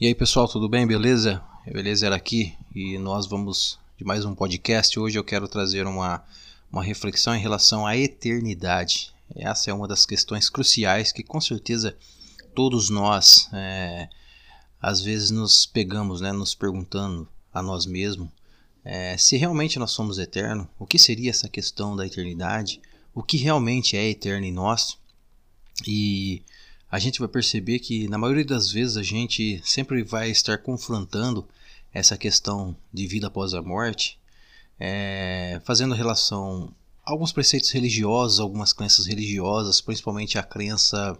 E aí pessoal, tudo bem? Beleza? Beleza era aqui e nós vamos de mais um podcast. Hoje eu quero trazer uma, uma reflexão em relação à eternidade. Essa é uma das questões cruciais que com certeza todos nós é, às vezes nos pegamos, né, nos perguntando a nós mesmos é, se realmente nós somos eternos, o que seria essa questão da eternidade, o que realmente é eterno em nós. E a gente vai perceber que na maioria das vezes a gente sempre vai estar confrontando essa questão de vida após a morte, é, fazendo relação a alguns preceitos religiosos, algumas crenças religiosas, principalmente a crença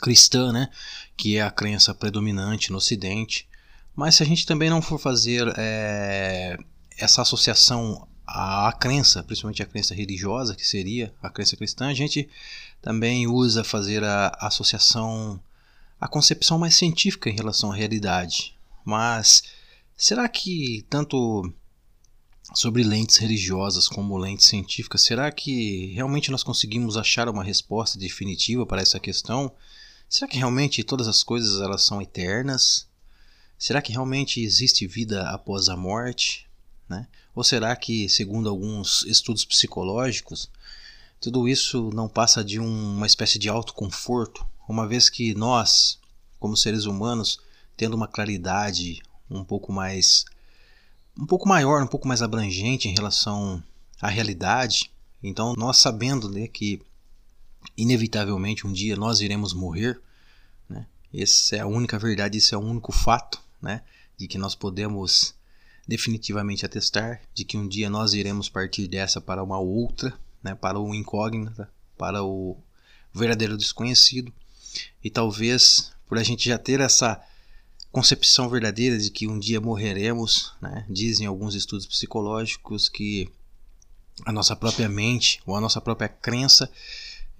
cristã, né, que é a crença predominante no Ocidente. Mas se a gente também não for fazer é, essa associação à crença, principalmente a crença religiosa, que seria a crença cristã, a gente também usa fazer a associação, a concepção mais científica em relação à realidade. Mas será que tanto sobre lentes religiosas como lentes científicas, será que realmente nós conseguimos achar uma resposta definitiva para essa questão? Será que realmente todas as coisas elas são eternas? Será que realmente existe vida após a morte? Né? Ou será que, segundo alguns estudos psicológicos, tudo isso não passa de um, uma espécie de autoconforto, uma vez que nós, como seres humanos, tendo uma claridade um pouco mais um pouco maior, um pouco mais abrangente em relação à realidade, então nós sabendo né, que inevitavelmente um dia nós iremos morrer, né? Essa é a única verdade, esse é o único fato, né? De que nós podemos definitivamente atestar de que um dia nós iremos partir dessa para uma outra, né, para o incógnita, para o verdadeiro desconhecido. E talvez por a gente já ter essa concepção verdadeira de que um dia morreremos, né, dizem alguns estudos psicológicos que a nossa própria mente ou a nossa própria crença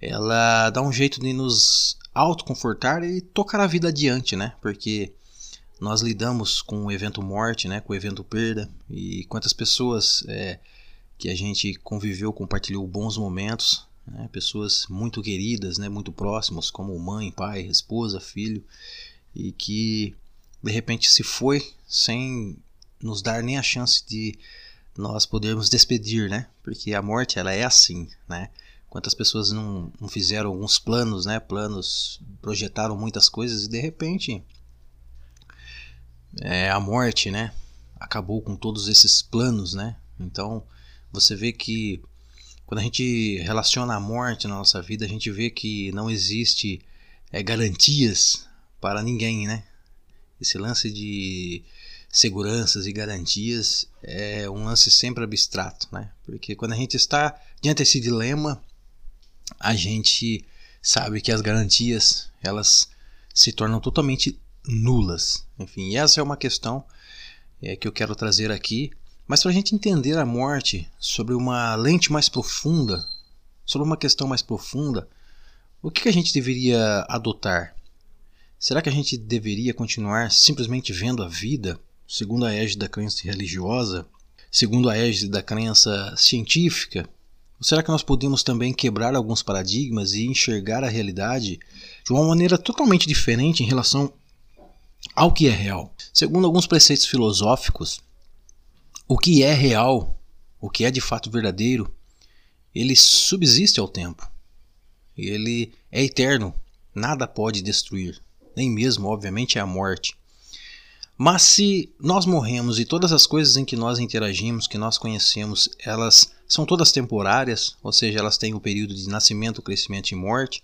ela dá um jeito de nos autoconfortar e tocar a vida adiante, né? Porque nós lidamos com o evento morte, né? Com o evento perda e quantas pessoas é, que a gente conviveu, compartilhou bons momentos, né? pessoas muito queridas, né? muito próximas, como mãe, pai, esposa, filho, e que de repente se foi sem nos dar nem a chance de nós podermos despedir, né? Porque a morte ela é assim, né? Quantas pessoas não, não fizeram alguns planos, né? Planos, projetaram muitas coisas e de repente é, a morte, né? Acabou com todos esses planos, né? Então você vê que quando a gente relaciona a morte na nossa vida, a gente vê que não existe é, garantias para ninguém, né? Esse lance de seguranças e garantias é um lance sempre abstrato, né? Porque quando a gente está diante desse dilema, a gente sabe que as garantias elas se tornam totalmente nulas. Enfim, essa é uma questão é, que eu quero trazer aqui mas para a gente entender a morte sobre uma lente mais profunda, sobre uma questão mais profunda, o que, que a gente deveria adotar? Será que a gente deveria continuar simplesmente vendo a vida segundo a égide da crença religiosa, segundo a égide da crença científica? Ou será que nós podemos também quebrar alguns paradigmas e enxergar a realidade de uma maneira totalmente diferente em relação ao que é real? Segundo alguns preceitos filosóficos, o que é real, o que é de fato verdadeiro, ele subsiste ao tempo. Ele é eterno, nada pode destruir, nem mesmo, obviamente, a morte. Mas se nós morremos e todas as coisas em que nós interagimos, que nós conhecemos, elas são todas temporárias, ou seja, elas têm o um período de nascimento, crescimento e morte,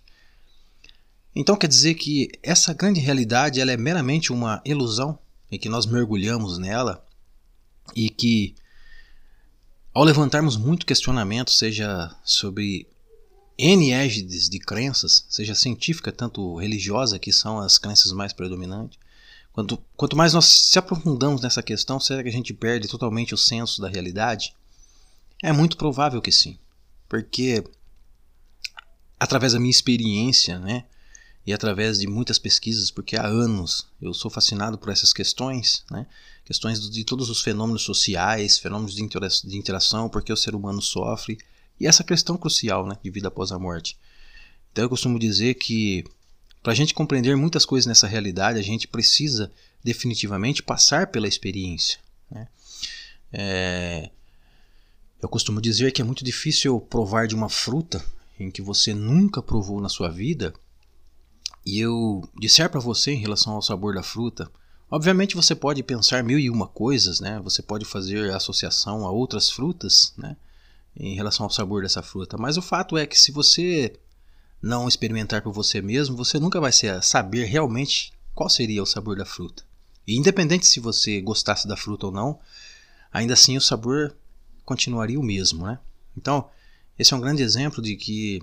então quer dizer que essa grande realidade ela é meramente uma ilusão em que nós mergulhamos nela e que ao levantarmos muito questionamento, seja sobre N égides de crenças, seja científica, tanto religiosa, que são as crenças mais predominantes, quanto, quanto mais nós se aprofundamos nessa questão, será que a gente perde totalmente o senso da realidade? É muito provável que sim, porque através da minha experiência, né, e através de muitas pesquisas, porque há anos eu sou fascinado por essas questões, né? questões de todos os fenômenos sociais, fenômenos de, de interação, porque o ser humano sofre, e essa questão crucial né, de vida após a morte. Então eu costumo dizer que para a gente compreender muitas coisas nessa realidade, a gente precisa definitivamente passar pela experiência. Né? É, eu costumo dizer que é muito difícil provar de uma fruta em que você nunca provou na sua vida e eu disser para você em relação ao sabor da fruta. Obviamente você pode pensar mil e uma coisas, né? Você pode fazer associação a outras frutas, né? Em relação ao sabor dessa fruta. Mas o fato é que se você não experimentar por você mesmo, você nunca vai saber realmente qual seria o sabor da fruta. E independente se você gostasse da fruta ou não, ainda assim o sabor continuaria o mesmo, né? Então, esse é um grande exemplo de que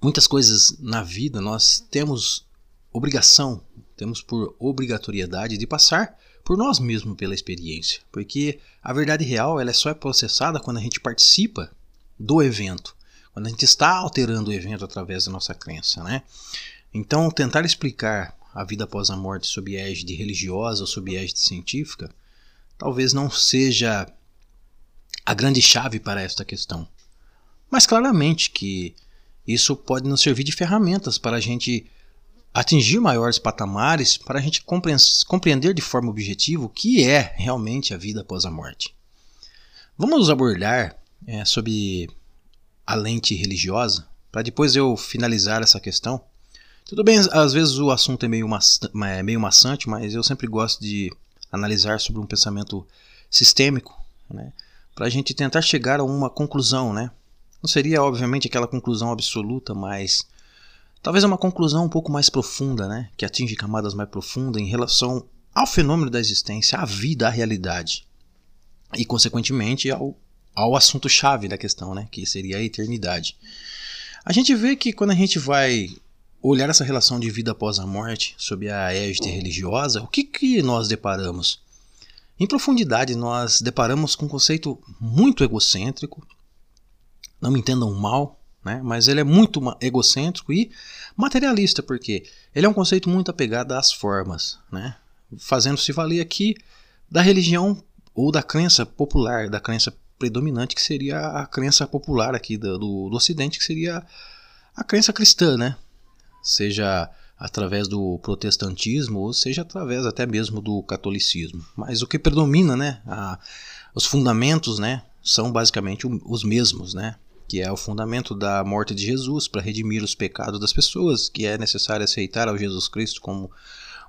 muitas coisas na vida nós temos obrigação, temos por obrigatoriedade de passar por nós mesmos pela experiência, porque a verdade real ela é só é processada quando a gente participa do evento, quando a gente está alterando o evento através da nossa crença, né? Então, tentar explicar a vida após a morte sob égide religiosa ou sob égide científica talvez não seja a grande chave para esta questão. Mas claramente que isso pode nos servir de ferramentas para a gente atingir maiores patamares, para a gente compreender de forma objetiva o que é realmente a vida após a morte. Vamos abordar é, sobre a lente religiosa, para depois eu finalizar essa questão. Tudo bem, às vezes o assunto é meio, é meio maçante, mas eu sempre gosto de analisar sobre um pensamento sistêmico, né, para a gente tentar chegar a uma conclusão, né? Não seria, obviamente, aquela conclusão absoluta, mas talvez uma conclusão um pouco mais profunda, né? Que atinge camadas mais profundas em relação ao fenômeno da existência, à vida, à realidade. E, consequentemente, ao, ao assunto-chave da questão, né? Que seria a eternidade. A gente vê que quando a gente vai olhar essa relação de vida após a morte sob a égide religiosa, o que, que nós deparamos? Em profundidade, nós deparamos com um conceito muito egocêntrico, não me entendam mal, né? mas ele é muito egocêntrico e materialista, porque ele é um conceito muito apegado às formas, né? fazendo-se valer aqui da religião ou da crença popular, da crença predominante, que seria a crença popular aqui do, do, do Ocidente, que seria a crença cristã, né? seja através do protestantismo ou seja através até mesmo do catolicismo. Mas o que predomina, né, a, os fundamentos, né, são basicamente os mesmos, né? Que é o fundamento da morte de Jesus para redimir os pecados das pessoas, que é necessário aceitar ao Jesus Cristo como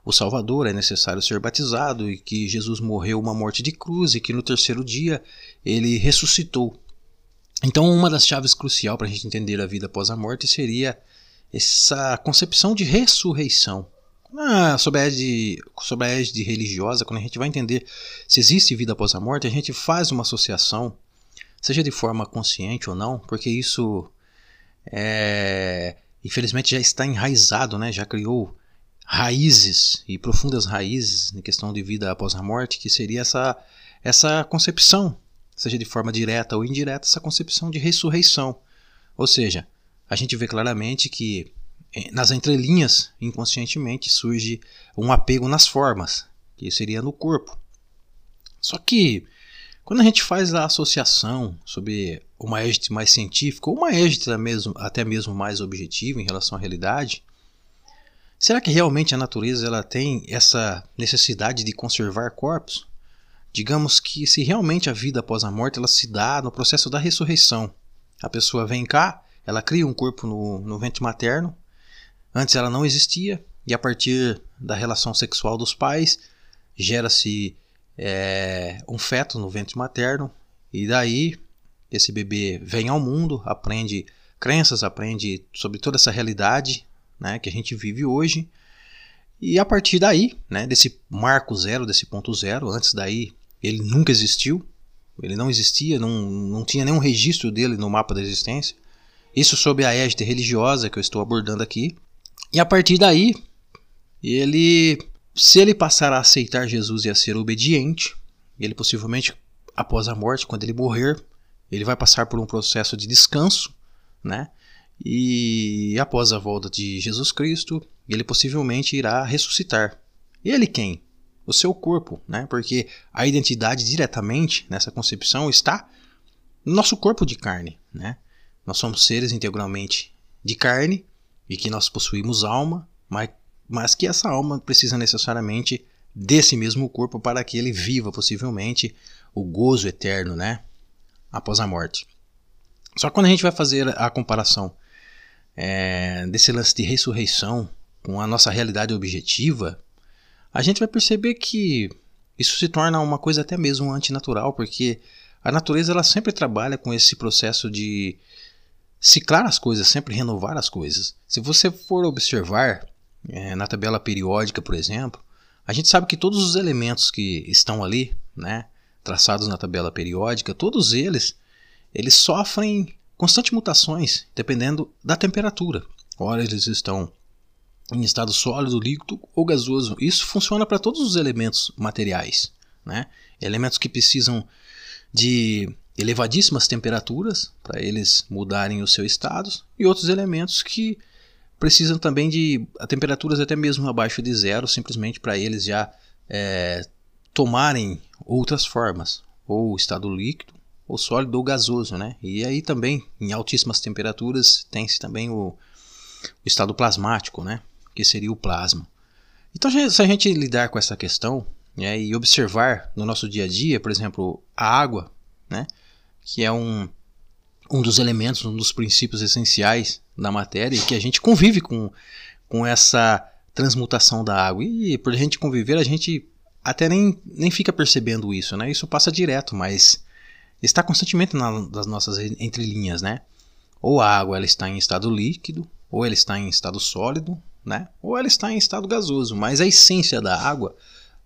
o Salvador, é necessário ser batizado e que Jesus morreu uma morte de cruz e que no terceiro dia ele ressuscitou. Então, uma das chaves crucial para a gente entender a vida após a morte seria essa concepção de ressurreição. Ah, sobre, a égide, a égide religiosa, quando a gente vai entender se existe vida após a morte, a gente faz uma associação seja de forma consciente ou não, porque isso é, infelizmente já está enraizado, né? já criou raízes e profundas raízes em questão de vida após a morte, que seria essa, essa concepção, seja de forma direta ou indireta, essa concepção de ressurreição. Ou seja, a gente vê claramente que eh, nas entrelinhas, inconscientemente, surge um apego nas formas, que seria no corpo. Só que quando a gente faz a associação sobre uma égide mais científica ou uma égide até mesmo mais objetiva em relação à realidade, será que realmente a natureza ela tem essa necessidade de conservar corpos? Digamos que se realmente a vida após a morte ela se dá no processo da ressurreição. A pessoa vem cá, ela cria um corpo no, no ventre materno, antes ela não existia, e a partir da relação sexual dos pais gera-se é, um feto no ventre materno e daí esse bebê vem ao mundo, aprende crenças, aprende sobre toda essa realidade né, que a gente vive hoje e a partir daí, né, desse marco zero, desse ponto zero, antes daí ele nunca existiu, ele não existia, não, não tinha nenhum registro dele no mapa da existência. Isso sob a égide religiosa que eu estou abordando aqui. E a partir daí, ele se ele passar a aceitar Jesus e a ser obediente, ele possivelmente, após a morte, quando ele morrer, ele vai passar por um processo de descanso, né? E após a volta de Jesus Cristo, ele possivelmente irá ressuscitar. Ele quem? O seu corpo, né? Porque a identidade diretamente nessa concepção está no nosso corpo de carne, né? Nós somos seres integralmente de carne e que nós possuímos alma, mas mas que essa alma precisa necessariamente desse mesmo corpo para que ele viva possivelmente o gozo eterno, né? Após a morte. Só que quando a gente vai fazer a comparação é, desse lance de ressurreição com a nossa realidade objetiva, a gente vai perceber que isso se torna uma coisa até mesmo antinatural, porque a natureza ela sempre trabalha com esse processo de ciclar as coisas, sempre renovar as coisas. Se você for observar é, na tabela periódica, por exemplo, a gente sabe que todos os elementos que estão ali, né, traçados na tabela periódica, todos eles, eles sofrem constantes mutações dependendo da temperatura. Ora eles estão em estado sólido, líquido ou gasoso. Isso funciona para todos os elementos materiais, né? Elementos que precisam de elevadíssimas temperaturas para eles mudarem o seu estado e outros elementos que precisam também de temperaturas até mesmo abaixo de zero, simplesmente para eles já é, tomarem outras formas, ou estado líquido, ou sólido ou gasoso, né? E aí também em altíssimas temperaturas tem-se também o, o estado plasmático, né? Que seria o plasma. Então se a gente lidar com essa questão né, e observar no nosso dia a dia, por exemplo, a água, né? Que é um um dos elementos, um dos princípios essenciais da matéria e que a gente convive com, com essa transmutação da água. E por a gente conviver, a gente até nem, nem fica percebendo isso, né? Isso passa direto, mas está constantemente nas nossas entrelinhas, né? Ou a água ela está em estado líquido, ou ela está em estado sólido, né? Ou ela está em estado gasoso, mas a essência da água,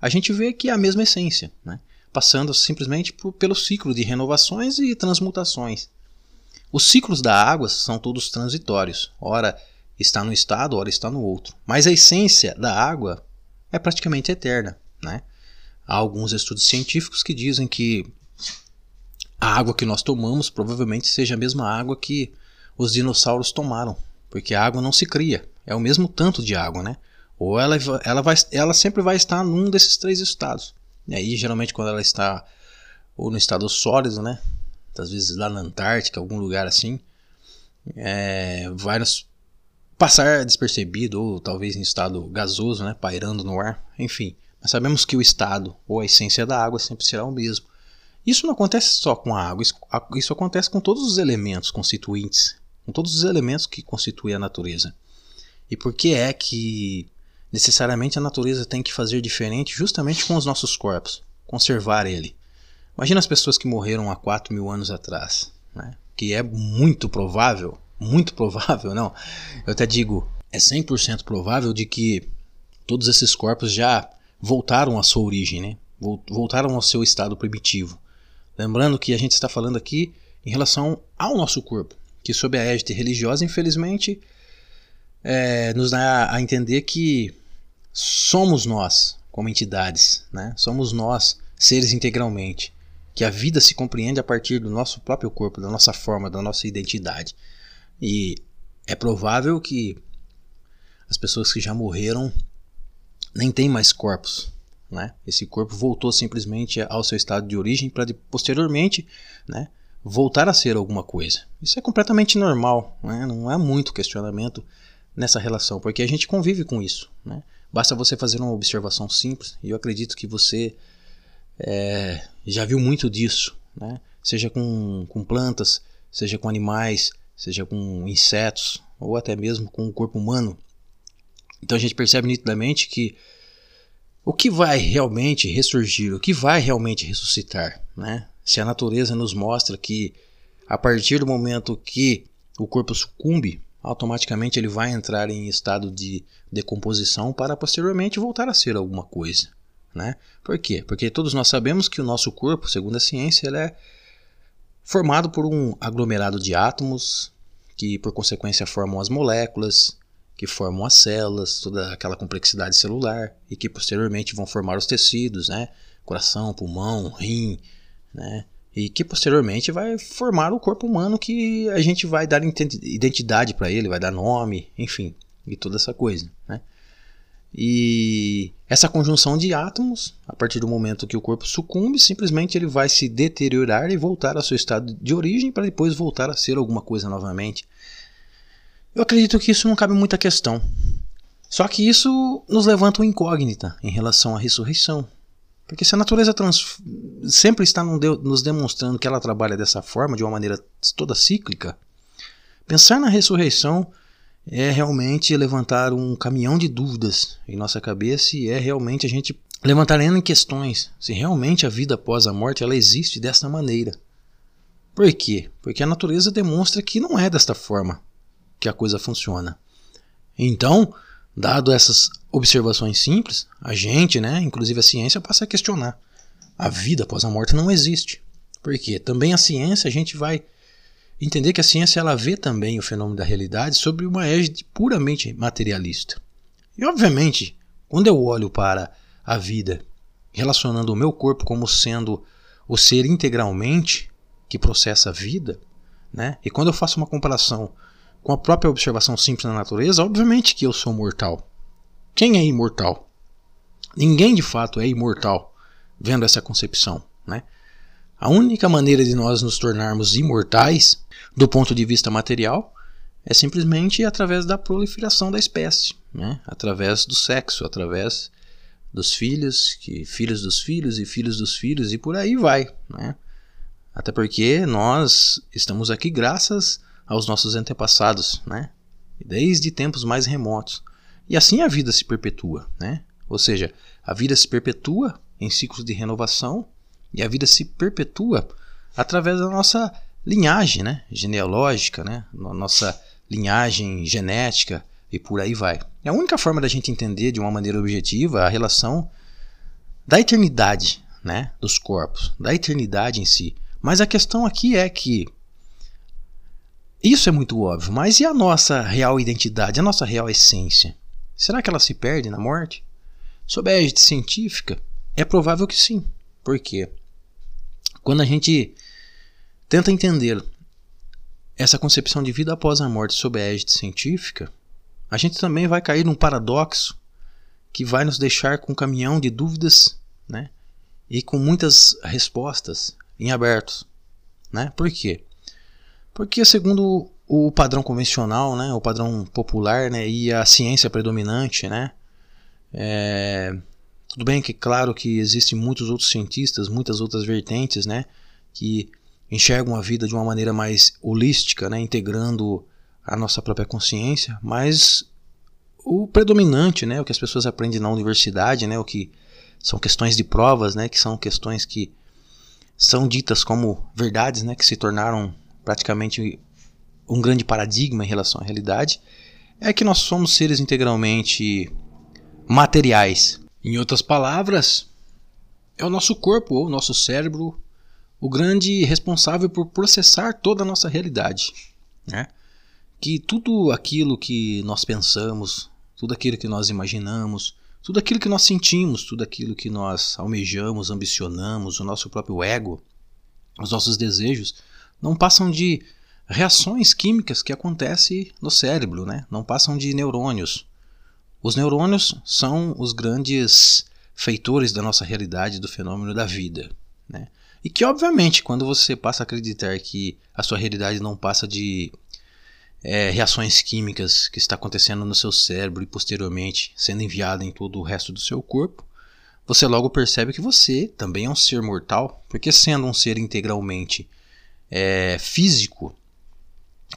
a gente vê que é a mesma essência, né? Passando simplesmente por, pelo ciclo de renovações e transmutações. Os ciclos da água são todos transitórios, ora está no estado, ora está no outro. Mas a essência da água é praticamente eterna. Né? Há alguns estudos científicos que dizem que a água que nós tomamos provavelmente seja a mesma água que os dinossauros tomaram, porque a água não se cria, é o mesmo tanto de água, né? Ou ela, ela, vai, ela sempre vai estar num desses três estados. E aí, geralmente, quando ela está ou no estado sólido, né? Às vezes lá na Antártica, algum lugar assim, é, vai nos passar despercebido ou talvez em estado gasoso, né, pairando no ar, enfim. Mas sabemos que o estado ou a essência da água sempre será o mesmo. Isso não acontece só com a água, isso, isso acontece com todos os elementos constituintes, com todos os elementos que constituem a natureza. E por que é que necessariamente a natureza tem que fazer diferente justamente com os nossos corpos, conservar ele? Imagina as pessoas que morreram há 4 mil anos atrás, né? que é muito provável, muito provável, não, eu até digo, é 100% provável de que todos esses corpos já voltaram à sua origem, né? voltaram ao seu estado primitivo. Lembrando que a gente está falando aqui em relação ao nosso corpo, que sob a égide religiosa, infelizmente, é, nos dá a entender que somos nós, como entidades, né? somos nós, seres integralmente que a vida se compreende a partir do nosso próprio corpo, da nossa forma, da nossa identidade. E é provável que as pessoas que já morreram nem têm mais corpos. Né? Esse corpo voltou simplesmente ao seu estado de origem para posteriormente né, voltar a ser alguma coisa. Isso é completamente normal, né? não há muito questionamento nessa relação, porque a gente convive com isso. Né? Basta você fazer uma observação simples e eu acredito que você é, já viu muito disso, né? seja com, com plantas, seja com animais, seja com insetos ou até mesmo com o corpo humano. Então a gente percebe nitidamente que o que vai realmente ressurgir, o que vai realmente ressuscitar, né? Se a natureza nos mostra que a partir do momento que o corpo sucumbe, automaticamente ele vai entrar em estado de decomposição para posteriormente voltar a ser alguma coisa. Né? Por quê? Porque todos nós sabemos que o nosso corpo, segundo a ciência, ele é formado por um aglomerado de átomos que, por consequência, formam as moléculas, que formam as células, toda aquela complexidade celular e que posteriormente vão formar os tecidos, né? Coração, pulmão, rim, né? E que posteriormente vai formar o corpo humano que a gente vai dar identidade para ele, vai dar nome, enfim, e toda essa coisa, né? E essa conjunção de átomos, a partir do momento que o corpo sucumbe, simplesmente ele vai se deteriorar e voltar ao seu estado de origem para depois voltar a ser alguma coisa novamente. Eu acredito que isso não cabe muita questão. Só que isso nos levanta uma incógnita em relação à ressurreição. Porque se a natureza trans... sempre está nos demonstrando que ela trabalha dessa forma, de uma maneira toda cíclica, pensar na ressurreição é realmente levantar um caminhão de dúvidas em nossa cabeça e é realmente a gente levantar em questões se realmente a vida após a morte ela existe dessa maneira. Por quê? Porque a natureza demonstra que não é desta forma que a coisa funciona. Então, dado essas observações simples, a gente, né, inclusive a ciência, passa a questionar. A vida após a morte não existe. Por quê? Também a ciência, a gente vai entender que a ciência ela vê também o fenômeno da realidade sobre uma égide puramente materialista. E obviamente, quando eu olho para a vida relacionando o meu corpo como sendo o ser integralmente que processa a vida, né? E quando eu faço uma comparação com a própria observação simples na natureza, obviamente que eu sou mortal. Quem é imortal? Ninguém de fato é imortal, vendo essa concepção, né? A única maneira de nós nos tornarmos imortais, do ponto de vista material, é simplesmente através da proliferação da espécie, né? através do sexo, através dos filhos, que filhos dos filhos e filhos dos filhos e por aí vai. Né? Até porque nós estamos aqui graças aos nossos antepassados, né? desde tempos mais remotos. E assim a vida se perpetua. Né? Ou seja, a vida se perpetua em ciclos de renovação e a vida se perpetua através da nossa linhagem né? genealógica, né? nossa linhagem genética e por aí vai. É a única forma da gente entender de uma maneira objetiva a relação da eternidade né? dos corpos, da eternidade em si. Mas a questão aqui é que isso é muito óbvio, mas e a nossa real identidade, a nossa real essência? Será que ela se perde na morte? Sob a égide científica, é provável que sim. Por quê? Quando a gente tenta entender essa concepção de vida após a morte sob a égide científica, a gente também vai cair num paradoxo que vai nos deixar com um caminhão de dúvidas né? e com muitas respostas em abertos. Né? Por quê? Porque, segundo o padrão convencional, né, o padrão popular né, e a ciência predominante, né, é, tudo bem que claro que existem muitos outros cientistas, muitas outras vertentes, né, que enxergam a vida de uma maneira mais holística, né, integrando a nossa própria consciência, mas o predominante, né, o que as pessoas aprendem na universidade, né, o que são questões de provas, né, que são questões que são ditas como verdades, né, que se tornaram praticamente um grande paradigma em relação à realidade, é que nós somos seres integralmente materiais, em outras palavras, é o nosso corpo ou o nosso cérebro o grande responsável por processar toda a nossa realidade. Né? Que tudo aquilo que nós pensamos, tudo aquilo que nós imaginamos, tudo aquilo que nós sentimos, tudo aquilo que nós almejamos, ambicionamos, o nosso próprio ego, os nossos desejos, não passam de reações químicas que acontecem no cérebro, né? não passam de neurônios. Os neurônios são os grandes feitores da nossa realidade, do fenômeno da vida. Né? E que, obviamente, quando você passa a acreditar que a sua realidade não passa de é, reações químicas que está acontecendo no seu cérebro e posteriormente sendo enviada em todo o resto do seu corpo, você logo percebe que você também é um ser mortal, porque sendo um ser integralmente é, físico,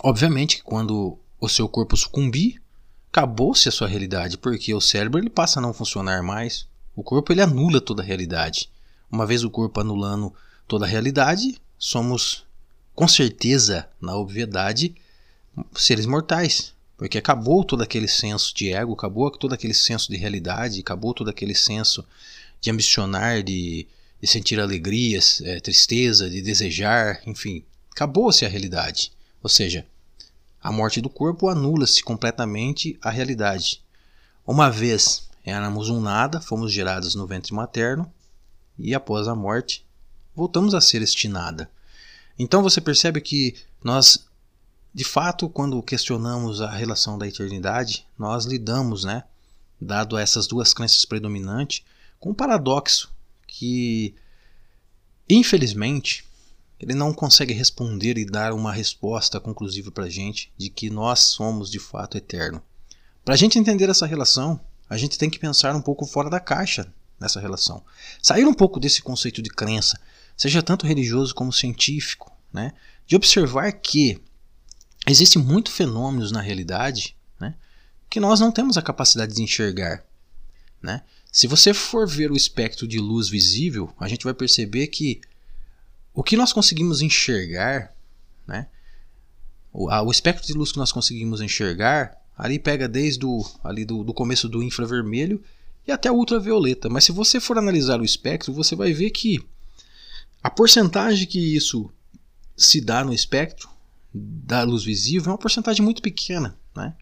obviamente, quando o seu corpo sucumbir, acabou-se a sua realidade, porque o cérebro ele passa a não funcionar mais. O corpo ele anula toda a realidade. Uma vez o corpo anulando toda a realidade, somos com certeza, na obviedade, seres mortais, porque acabou todo aquele senso de ego, acabou todo aquele senso de realidade, acabou todo aquele senso de ambicionar, de, de sentir alegrias, é, tristeza, de desejar, enfim, acabou-se a realidade. Ou seja, a morte do corpo anula-se completamente a realidade. Uma vez éramos um nada, fomos gerados no ventre materno e após a morte voltamos a ser este nada. Então você percebe que nós, de fato, quando questionamos a relação da eternidade, nós lidamos, né, dado essas duas crenças predominantes, com um paradoxo que, infelizmente, ele não consegue responder e dar uma resposta conclusiva para a gente de que nós somos de fato eterno. Para a gente entender essa relação, a gente tem que pensar um pouco fora da caixa nessa relação. Sair um pouco desse conceito de crença, seja tanto religioso como científico, né? de observar que existem muitos fenômenos na realidade né? que nós não temos a capacidade de enxergar. Né? Se você for ver o espectro de luz visível, a gente vai perceber que o que nós conseguimos enxergar, né? o, a, o espectro de luz que nós conseguimos enxergar Ali pega desde o, ali do, do começo do infravermelho e até o ultravioleta. Mas se você for analisar o espectro, você vai ver que a porcentagem que isso se dá no espectro da luz visível é uma porcentagem muito pequena, né?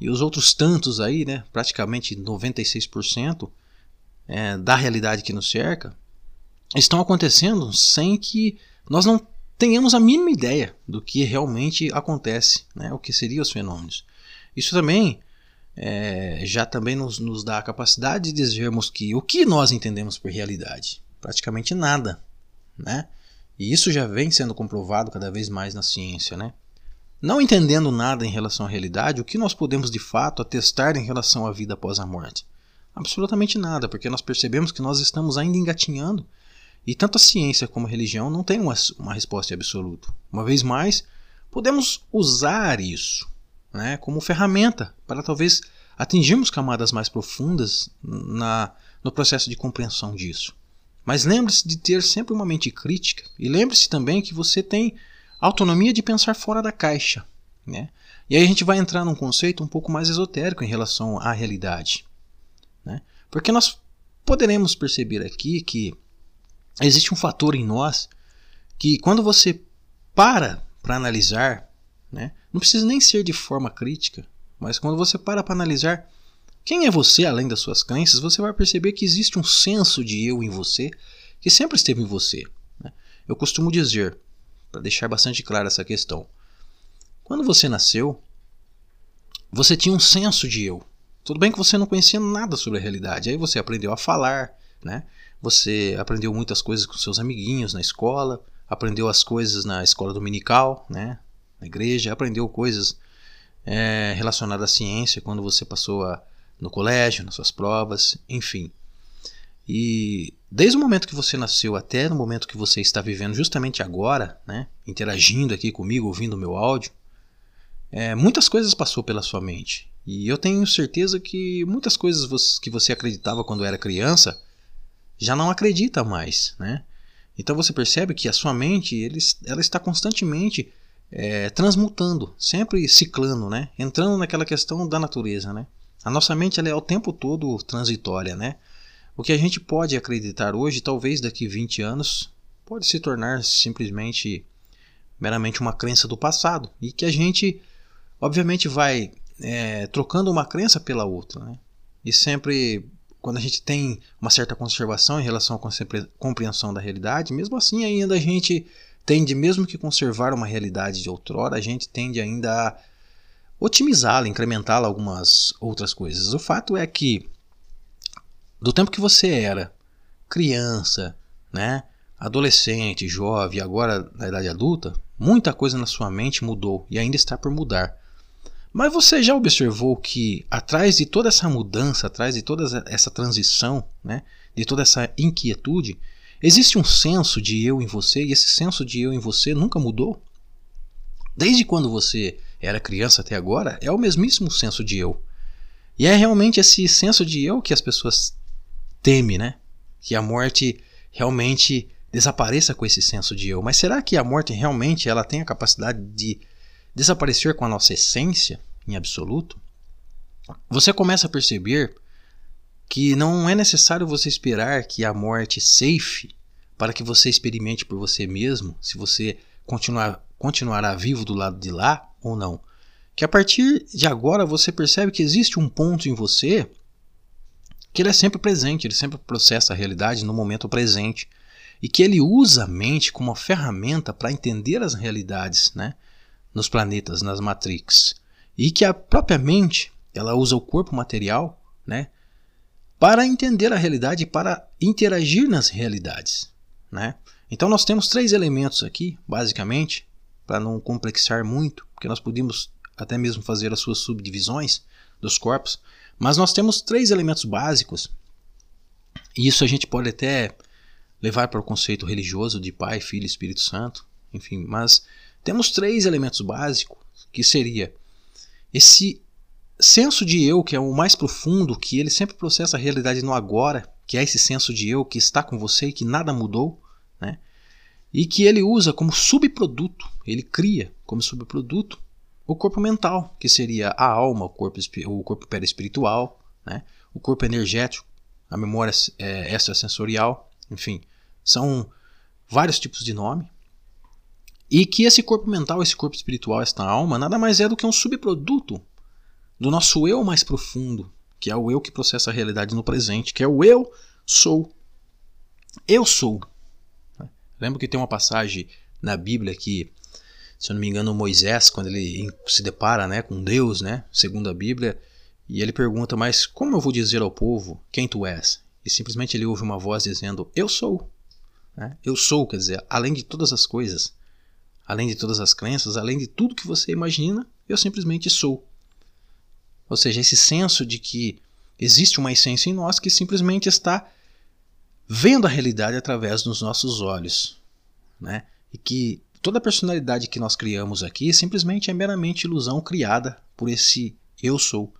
E os outros tantos aí, né, praticamente 96% é, da realidade que nos cerca, estão acontecendo sem que nós não tenhamos a mínima ideia do que realmente acontece, né, o que seriam os fenômenos. Isso também é, já também nos, nos dá a capacidade de dizermos que o que nós entendemos por realidade? Praticamente nada, né? E isso já vem sendo comprovado cada vez mais na ciência, né? Não entendendo nada em relação à realidade, o que nós podemos de fato atestar em relação à vida após a morte? Absolutamente nada, porque nós percebemos que nós estamos ainda engatinhando e tanto a ciência como a religião não têm uma, uma resposta absoluta. Uma vez mais, podemos usar isso né, como ferramenta para talvez atingirmos camadas mais profundas na, no processo de compreensão disso. Mas lembre-se de ter sempre uma mente crítica e lembre-se também que você tem autonomia de pensar fora da caixa. Né? E aí a gente vai entrar num conceito um pouco mais esotérico em relação à realidade. Né? Porque nós poderemos perceber aqui que existe um fator em nós que quando você para para analisar né? Não precisa nem ser de forma crítica, mas quando você para para analisar quem é você além das suas crenças, você vai perceber que existe um senso de eu em você que sempre esteve em você. Né? Eu costumo dizer, para deixar bastante clara essa questão, quando você nasceu, você tinha um senso de eu. Tudo bem que você não conhecia nada sobre a realidade, aí você aprendeu a falar, né? Você aprendeu muitas coisas com seus amiguinhos na escola, aprendeu as coisas na escola dominical, né? na igreja, aprendeu coisas é, relacionadas à ciência quando você passou a, no colégio, nas suas provas, enfim. E desde o momento que você nasceu até no momento que você está vivendo justamente agora, né, interagindo aqui comigo, ouvindo meu áudio, é, muitas coisas passou pela sua mente. E eu tenho certeza que muitas coisas que você acreditava quando era criança já não acredita mais, né? Então você percebe que a sua mente ele, ela está constantemente é, transmutando, sempre ciclando, né? entrando naquela questão da natureza. Né? A nossa mente ela é o tempo todo transitória. Né? O que a gente pode acreditar hoje, talvez daqui 20 anos, pode se tornar simplesmente meramente uma crença do passado e que a gente, obviamente, vai é, trocando uma crença pela outra. Né? E sempre, quando a gente tem uma certa conservação em relação à compreensão da realidade, mesmo assim ainda a gente tende, mesmo que conservar uma realidade de outrora, a gente tende ainda a otimizá-la, incrementá-la algumas outras coisas. O fato é que do tempo que você era criança, né, adolescente, jovem, agora na idade adulta, muita coisa na sua mente mudou e ainda está por mudar. Mas você já observou que atrás de toda essa mudança, atrás de toda essa transição, né, de toda essa inquietude, Existe um senso de eu em você e esse senso de eu em você nunca mudou? Desde quando você era criança até agora, é o mesmíssimo senso de eu. E é realmente esse senso de eu que as pessoas temem, né? Que a morte realmente desapareça com esse senso de eu. Mas será que a morte realmente ela tem a capacidade de desaparecer com a nossa essência em absoluto? Você começa a perceber que não é necessário você esperar que a morte safe para que você experimente por você mesmo, se você continuar continuará vivo do lado de lá ou não. Que a partir de agora você percebe que existe um ponto em você que ele é sempre presente, ele sempre processa a realidade no momento presente e que ele usa a mente como uma ferramenta para entender as realidades, né, nos planetas, nas matrix, e que a própria mente ela usa o corpo material, né, para entender a realidade para interagir nas realidades. Né? Então nós temos três elementos aqui, basicamente, para não complexar muito, porque nós podemos até mesmo fazer as suas subdivisões dos corpos, mas nós temos três elementos básicos, e isso a gente pode até levar para o conceito religioso de Pai, Filho e Espírito Santo, enfim, mas temos três elementos básicos que seria esse senso de eu, que é o mais profundo, que ele sempre processa a realidade no agora, que é esse senso de eu que está com você e que nada mudou, né? E que ele usa como subproduto, ele cria como subproduto o corpo mental, que seria a alma, o corpo, o corpo perispiritual, né? o corpo energético, a memória é, extrasensorial, enfim, são vários tipos de nome. E que esse corpo mental, esse corpo espiritual, esta alma, nada mais é do que um subproduto do nosso eu mais profundo, que é o eu que processa a realidade no presente, que é o eu sou. Eu sou. Lembro que tem uma passagem na Bíblia que, se eu não me engano, Moisés, quando ele se depara né, com Deus, né, segundo a Bíblia, e ele pergunta: Mas como eu vou dizer ao povo quem tu és? E simplesmente ele ouve uma voz dizendo: Eu sou. Né? Eu sou, quer dizer, além de todas as coisas, além de todas as crenças, além de tudo que você imagina, eu simplesmente sou. Ou seja, esse senso de que existe uma essência em nós que simplesmente está vendo a realidade através dos nossos olhos, né? E que toda a personalidade que nós criamos aqui simplesmente é meramente ilusão criada por esse eu sou.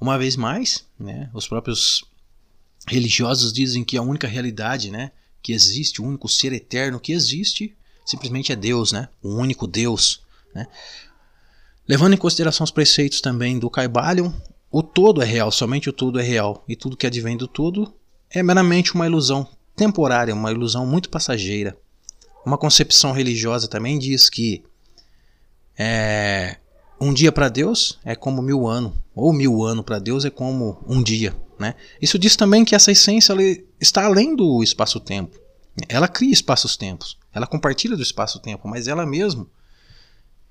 Uma vez mais, né, os próprios religiosos dizem que a única realidade, né, que existe, o único ser eterno que existe, simplesmente é Deus, né, o único Deus, né? Levando em consideração os preceitos também do Caibalion, o todo é real, somente o todo é real, e tudo que advém do todo é meramente uma ilusão temporária, uma ilusão muito passageira. Uma concepção religiosa também diz que é, um dia para Deus é como mil anos, ou mil anos para Deus é como um dia. Né? Isso diz também que essa essência está além do espaço-tempo. Ela cria espaços-tempos, ela compartilha do espaço-tempo, mas ela mesma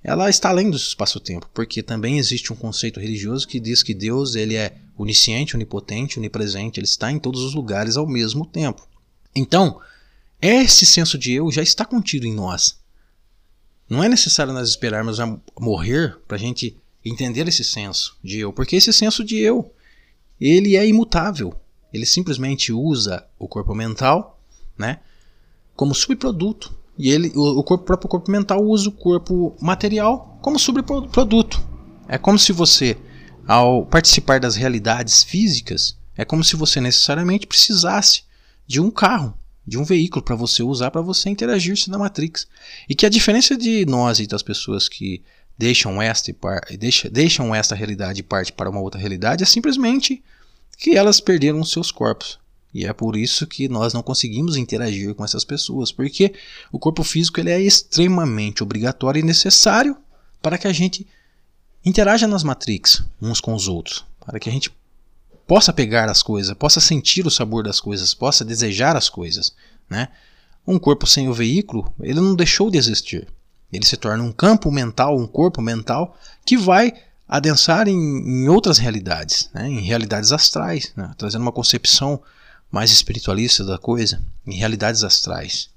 ela está além do espaço-tempo, porque também existe um conceito religioso que diz que Deus ele é onisciente, onipotente, onipresente, ele está em todos os lugares ao mesmo tempo. Então, esse senso de eu já está contido em nós. Não é necessário nós esperarmos a morrer para a gente entender esse senso de eu, porque esse senso de eu ele é imutável. Ele simplesmente usa o corpo mental, né, como subproduto e ele, o, o próprio corpo mental usa o corpo material como subproduto. É como se você, ao participar das realidades físicas, é como se você necessariamente precisasse de um carro, de um veículo para você usar para você interagir-se na Matrix. E que a diferença de nós e das pessoas que deixam esta, deixam, deixam esta realidade e parte para uma outra realidade é simplesmente que elas perderam seus corpos. E é por isso que nós não conseguimos interagir com essas pessoas, porque o corpo físico ele é extremamente obrigatório e necessário para que a gente interaja nas matrix uns com os outros, para que a gente possa pegar as coisas, possa sentir o sabor das coisas, possa desejar as coisas, né? Um corpo sem o veículo, ele não deixou de existir. Ele se torna um campo mental, um corpo mental que vai adensar em, em outras realidades, né? em realidades astrais, né? trazendo uma concepção mais espiritualista da coisa, em realidades astrais.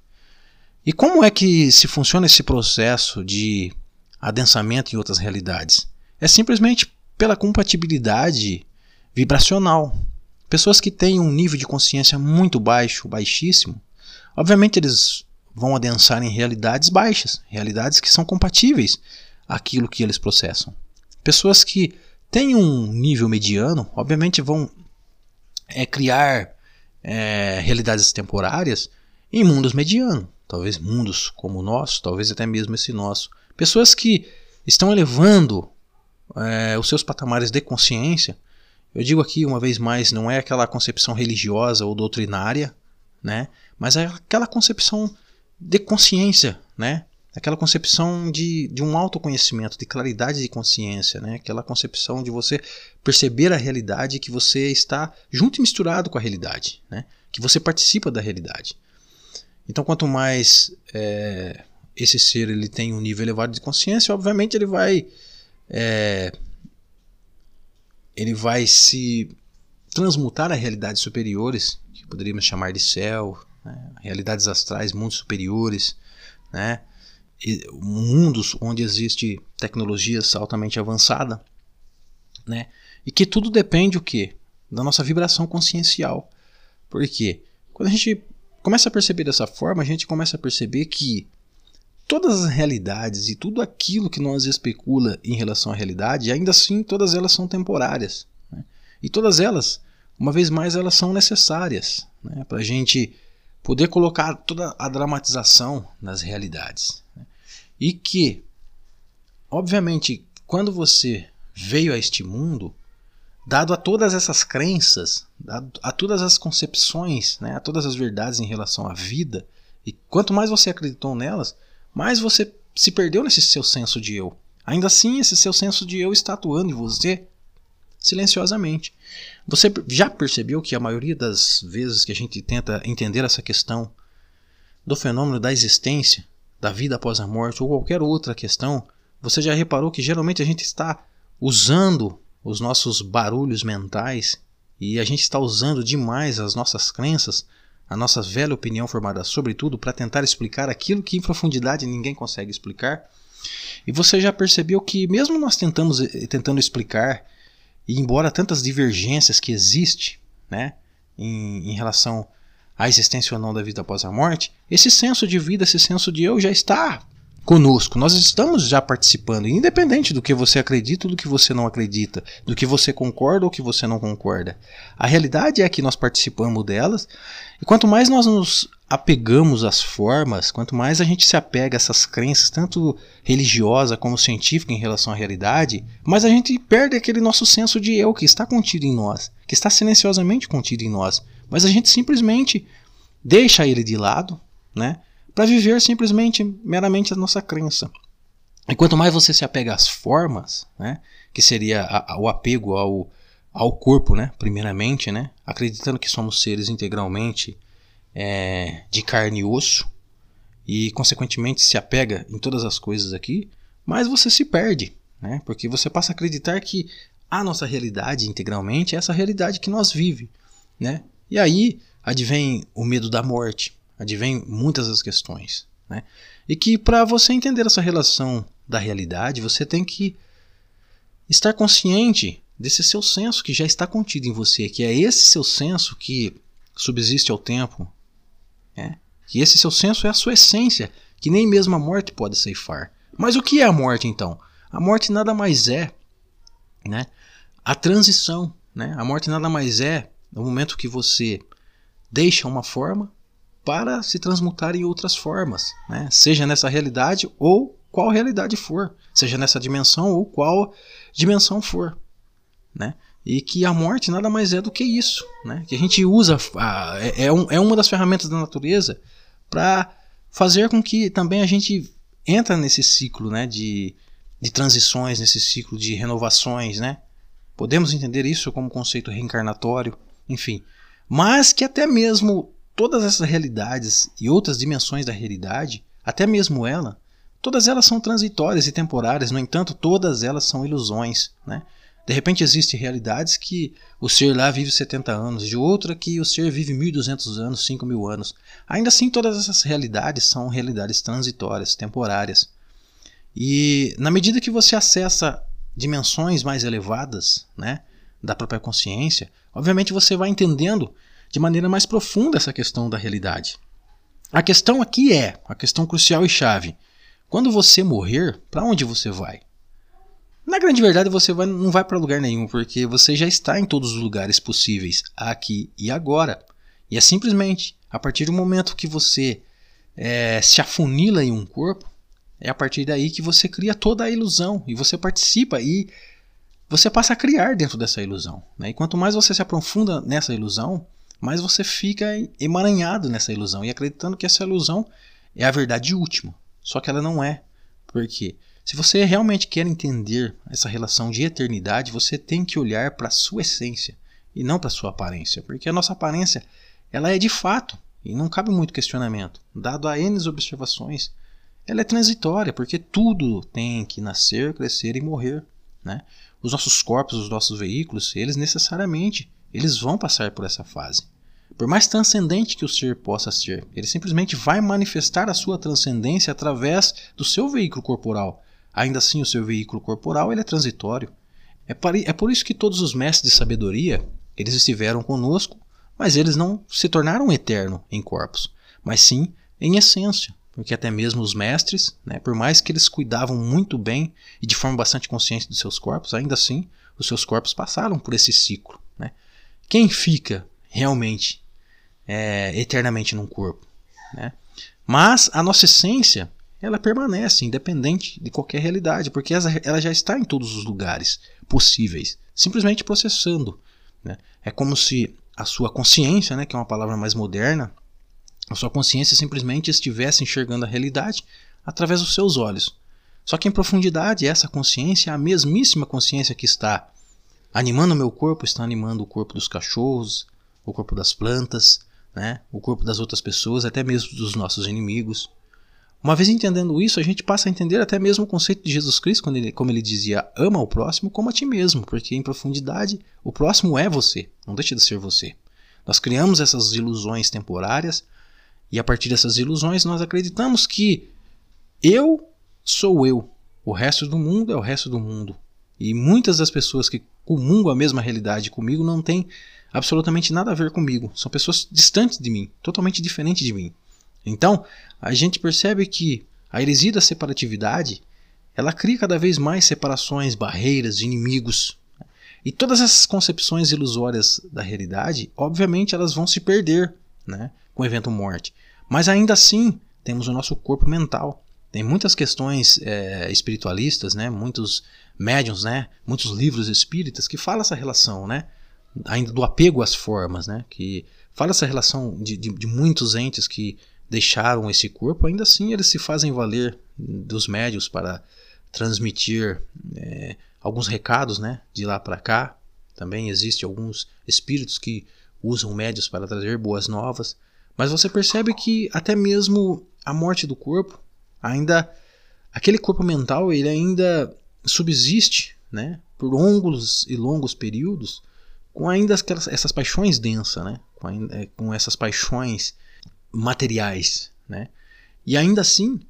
E como é que se funciona esse processo de adensamento em outras realidades? É simplesmente pela compatibilidade vibracional. Pessoas que têm um nível de consciência muito baixo, baixíssimo, obviamente eles vão adensar em realidades baixas, realidades que são compatíveis àquilo que eles processam. Pessoas que têm um nível mediano, obviamente vão é, criar é, realidades temporárias em mundos medianos, talvez mundos como o nosso, talvez até mesmo esse nosso. Pessoas que estão elevando é, os seus patamares de consciência. Eu digo aqui uma vez mais, não é aquela concepção religiosa ou doutrinária, né? mas é aquela concepção de consciência, né? Aquela concepção de, de um autoconhecimento, de claridade de consciência, né? aquela concepção de você perceber a realidade que você está junto e misturado com a realidade, né? que você participa da realidade. Então, quanto mais é, esse ser ele tem um nível elevado de consciência, obviamente ele vai é, ele vai se transmutar a realidades superiores, que poderíamos chamar de céu, né? realidades astrais, mundos superiores, né? Mundos onde existe tecnologia altamente avançada, né? E que tudo depende o quê? Da nossa vibração consciencial. Por quê? Quando a gente começa a perceber dessa forma, a gente começa a perceber que todas as realidades e tudo aquilo que nós especula em relação à realidade, ainda assim todas elas são temporárias. Né? E todas elas, uma vez mais, elas são necessárias né? para a gente poder colocar toda a dramatização nas realidades. E que, obviamente, quando você veio a este mundo, dado a todas essas crenças, dado a todas as concepções, né, a todas as verdades em relação à vida, e quanto mais você acreditou nelas, mais você se perdeu nesse seu senso de eu. Ainda assim, esse seu senso de eu está atuando em você silenciosamente. Você já percebeu que a maioria das vezes que a gente tenta entender essa questão do fenômeno da existência, da vida após a morte ou qualquer outra questão, você já reparou que geralmente a gente está usando os nossos barulhos mentais e a gente está usando demais as nossas crenças, a nossa velha opinião formada sobre tudo para tentar explicar aquilo que em profundidade ninguém consegue explicar. E você já percebeu que mesmo nós tentamos eh, tentando explicar e embora tantas divergências que existem né, em, em relação à existência ou não da vida após a morte, esse senso de vida, esse senso de eu já está conosco. Nós estamos já participando, independente do que você acredita ou do que você não acredita, do que você concorda ou que você não concorda. A realidade é que nós participamos delas, e quanto mais nós nos apegamos às formas, quanto mais a gente se apega a essas crenças, tanto religiosa como científica em relação à realidade, mais a gente perde aquele nosso senso de eu que está contido em nós, que está silenciosamente contido em nós. Mas a gente simplesmente deixa ele de lado, né? para viver simplesmente, meramente a nossa crença. E quanto mais você se apega às formas, né, que seria a, a, o apego ao, ao corpo, né, primeiramente, né, acreditando que somos seres integralmente é, de carne e osso, e consequentemente se apega em todas as coisas aqui, mais você se perde, né, porque você passa a acreditar que a nossa realidade integralmente é essa realidade que nós vivemos. Né? E aí advém o medo da morte, advém muitas das questões. Né? E que para você entender essa relação da realidade, você tem que estar consciente desse seu senso que já está contido em você, que é esse seu senso que subsiste ao tempo, né? que esse seu senso é a sua essência, que nem mesmo a morte pode ceifar. Mas o que é a morte então? A morte nada mais é né, a transição. Né? A morte nada mais é o momento que você deixa uma forma para se transmutar em outras formas, né? seja nessa realidade ou qual realidade for, seja nessa dimensão ou qual dimensão for. Né? E que a morte nada mais é do que isso, né? que a gente usa, é, é, um, é uma das ferramentas da natureza para fazer com que também a gente entra nesse ciclo né, de, de transições, nesse ciclo de renovações. Né? Podemos entender isso como conceito reencarnatório, enfim. Mas que até mesmo todas essas realidades e outras dimensões da realidade, até mesmo ela, todas elas são transitórias e temporárias, no entanto, todas elas são ilusões. Né? De repente existem realidades que o ser lá vive 70 anos, de outra que o ser vive 1.200 anos, 5.000 anos. Ainda assim, todas essas realidades são realidades transitórias, temporárias. E na medida que você acessa dimensões mais elevadas né, da própria consciência, obviamente você vai entendendo de maneira mais profunda essa questão da realidade. A questão aqui é, a questão crucial e chave. Quando você morrer, para onde você vai? Na grande verdade, você vai, não vai para lugar nenhum, porque você já está em todos os lugares possíveis, aqui e agora. E é simplesmente a partir do momento que você é, se afunila em um corpo, é a partir daí que você cria toda a ilusão e você participa e você passa a criar dentro dessa ilusão. Né? E quanto mais você se aprofunda nessa ilusão, mas você fica emaranhado nessa ilusão e acreditando que essa ilusão é a verdade última. Só que ela não é. Porque se você realmente quer entender essa relação de eternidade, você tem que olhar para a sua essência e não para a sua aparência, porque a nossa aparência ela é de fato e não cabe muito questionamento. Dado a N observações, ela é transitória, porque tudo tem que nascer, crescer e morrer. Né? Os nossos corpos, os nossos veículos, eles necessariamente eles vão passar por essa fase. Por mais transcendente que o ser possa ser, ele simplesmente vai manifestar a sua transcendência através do seu veículo corporal. Ainda assim, o seu veículo corporal ele é transitório. É, é por isso que todos os mestres de sabedoria, eles estiveram conosco, mas eles não se tornaram eternos em corpos, mas sim em essência. Porque até mesmo os mestres, né, por mais que eles cuidavam muito bem e de forma bastante consciente dos seus corpos, ainda assim os seus corpos passaram por esse ciclo. Né? Quem fica realmente é, eternamente num corpo? Né? Mas a nossa essência ela permanece independente de qualquer realidade, porque ela já está em todos os lugares possíveis, simplesmente processando. Né? É como se a sua consciência, né, que é uma palavra mais moderna, a sua consciência simplesmente estivesse enxergando a realidade através dos seus olhos. Só que em profundidade, essa consciência é a mesmíssima consciência que está animando o meu corpo, está animando o corpo dos cachorros, o corpo das plantas, né, o corpo das outras pessoas, até mesmo dos nossos inimigos. Uma vez entendendo isso, a gente passa a entender até mesmo o conceito de Jesus Cristo, quando ele, como ele dizia, ama o próximo como a ti mesmo, porque em profundidade o próximo é você, não deixa de ser você. Nós criamos essas ilusões temporárias e a partir dessas ilusões nós acreditamos que eu sou eu, o resto do mundo é o resto do mundo. E muitas das pessoas que comungam a mesma realidade comigo não têm absolutamente nada a ver comigo, são pessoas distantes de mim, totalmente diferentes de mim. Então, a gente percebe que a heresia da separatividade ela cria cada vez mais separações, barreiras, inimigos. E todas essas concepções ilusórias da realidade, obviamente, elas vão se perder né, com o evento morte. Mas ainda assim, temos o nosso corpo mental. Tem muitas questões é, espiritualistas, né, muitos médiums, né, muitos livros espíritas que falam essa relação, né, ainda do apego às formas, né, que fala essa relação de, de, de muitos entes que deixaram esse corpo, ainda assim eles se fazem valer dos médios para transmitir é, alguns recados né, de lá para cá. Também existem alguns espíritos que usam médios para trazer boas novas. Mas você percebe que até mesmo a morte do corpo, ainda aquele corpo mental, ele ainda subsiste, né, por longos e longos períodos, com ainda aquelas, essas paixões densas, né, com, é, com essas paixões materiais, né? E ainda assim,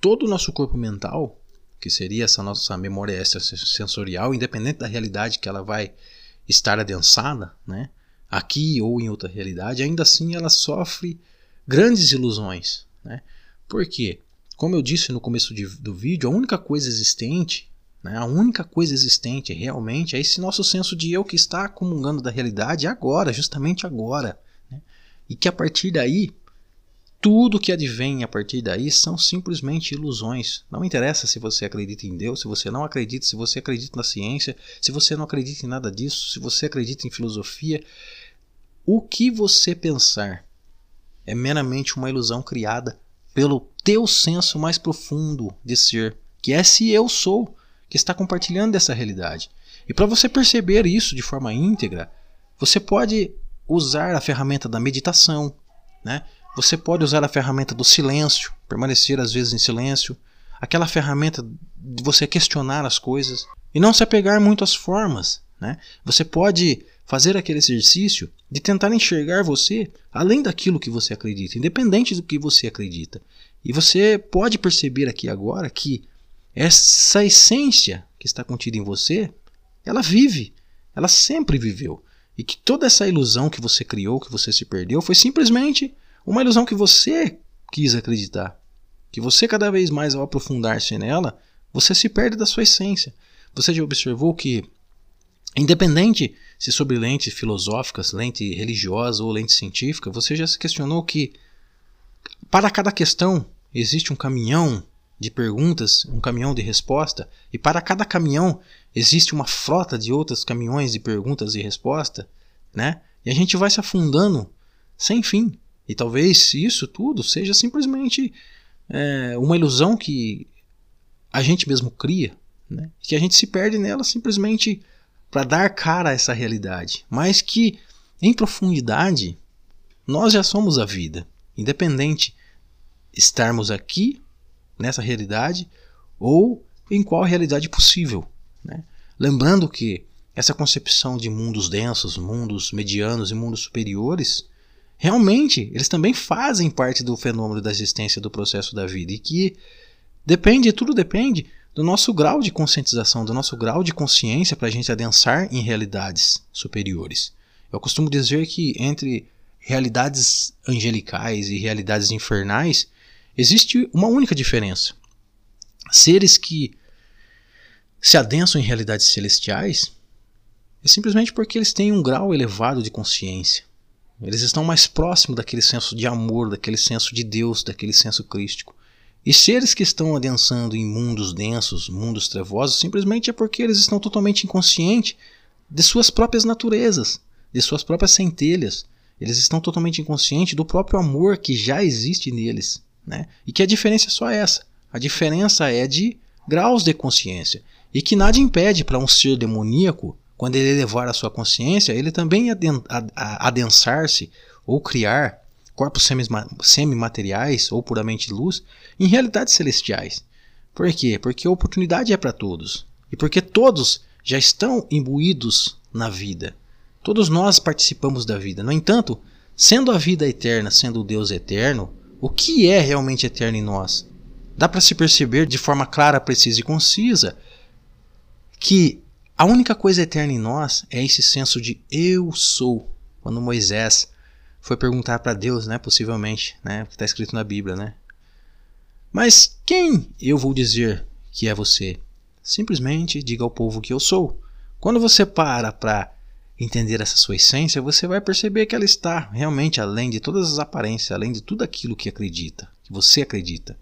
todo o nosso corpo mental, que seria essa nossa memória sensorial, independente da realidade que ela vai estar adensada, né? Aqui ou em outra realidade, ainda assim ela sofre grandes ilusões, né? Por quê? Como eu disse no começo de, do vídeo, a única coisa existente, né, a única coisa existente realmente é esse nosso senso de eu que está comungando da realidade agora, justamente agora. E que a partir daí, tudo que advém a partir daí são simplesmente ilusões. Não interessa se você acredita em Deus, se você não acredita, se você acredita na ciência, se você não acredita em nada disso, se você acredita em filosofia. O que você pensar é meramente uma ilusão criada pelo teu senso mais profundo de ser, que é se eu sou, que está compartilhando essa realidade. E para você perceber isso de forma íntegra, você pode usar a ferramenta da meditação, né? Você pode usar a ferramenta do silêncio, permanecer às vezes em silêncio, aquela ferramenta de você questionar as coisas e não se apegar muito às formas, né? Você pode fazer aquele exercício de tentar enxergar você além daquilo que você acredita, independente do que você acredita. E você pode perceber aqui agora que essa essência que está contida em você, ela vive, ela sempre viveu. E que toda essa ilusão que você criou, que você se perdeu, foi simplesmente uma ilusão que você quis acreditar. Que você, cada vez mais, ao aprofundar-se nela, você se perde da sua essência. Você já observou que, independente se sobre lentes filosóficas, lente religiosa ou lente científica, você já se questionou que para cada questão existe um caminhão de perguntas, um caminhão de resposta, e para cada caminhão existe uma frota de outros caminhões de perguntas e respostas, né? E a gente vai se afundando sem fim. E talvez isso tudo seja simplesmente é, uma ilusão que a gente mesmo cria, né? que a gente se perde nela simplesmente para dar cara a essa realidade, mas que em profundidade nós já somos a vida, independente estarmos aqui nessa realidade ou em qual realidade possível. Né? Lembrando que essa concepção de mundos densos, mundos medianos e mundos superiores, realmente eles também fazem parte do fenômeno da existência do processo da vida e que depende, tudo depende do nosso grau de conscientização, do nosso grau de consciência para a gente adensar em realidades superiores. Eu costumo dizer que entre realidades angelicais e realidades infernais existe uma única diferença. Seres que se adensam em realidades celestiais é simplesmente porque eles têm um grau elevado de consciência. Eles estão mais próximos daquele senso de amor, daquele senso de Deus, daquele senso crístico. E seres que estão adensando em mundos densos, mundos trevosos, simplesmente é porque eles estão totalmente inconscientes de suas próprias naturezas, de suas próprias centelhas. Eles estão totalmente inconscientes do próprio amor que já existe neles. Né? E que a diferença é só essa. A diferença é de graus de consciência. E que nada impede para um ser demoníaco, quando ele elevar a sua consciência, ele também adensar-se ou criar corpos semimateriais ou puramente luz em realidades celestiais. Por quê? Porque a oportunidade é para todos. E porque todos já estão imbuídos na vida. Todos nós participamos da vida. No entanto, sendo a vida eterna, sendo o Deus eterno, o que é realmente eterno em nós? Dá para se perceber de forma clara, precisa e concisa que a única coisa eterna em nós é esse senso de eu sou. Quando Moisés foi perguntar para Deus, né, possivelmente, né, que está escrito na Bíblia, né? Mas quem eu vou dizer que é você? Simplesmente diga ao povo que eu sou. Quando você para para entender essa sua essência, você vai perceber que ela está realmente além de todas as aparências, além de tudo aquilo que acredita, que você acredita.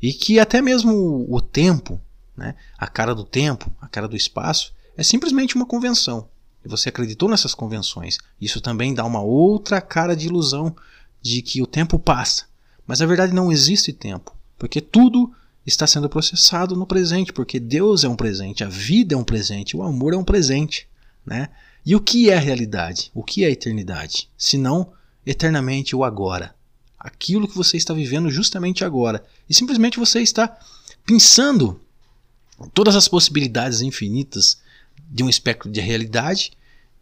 E que até mesmo o tempo, né, a cara do tempo, a cara do espaço, é simplesmente uma convenção. E você acreditou nessas convenções. Isso também dá uma outra cara de ilusão de que o tempo passa. Mas na verdade não existe tempo, porque tudo está sendo processado no presente, porque Deus é um presente, a vida é um presente, o amor é um presente, né? E o que é a realidade? O que é a eternidade? Se não eternamente o agora. Aquilo que você está vivendo justamente agora. E simplesmente você está pensando todas as possibilidades infinitas de um espectro de realidade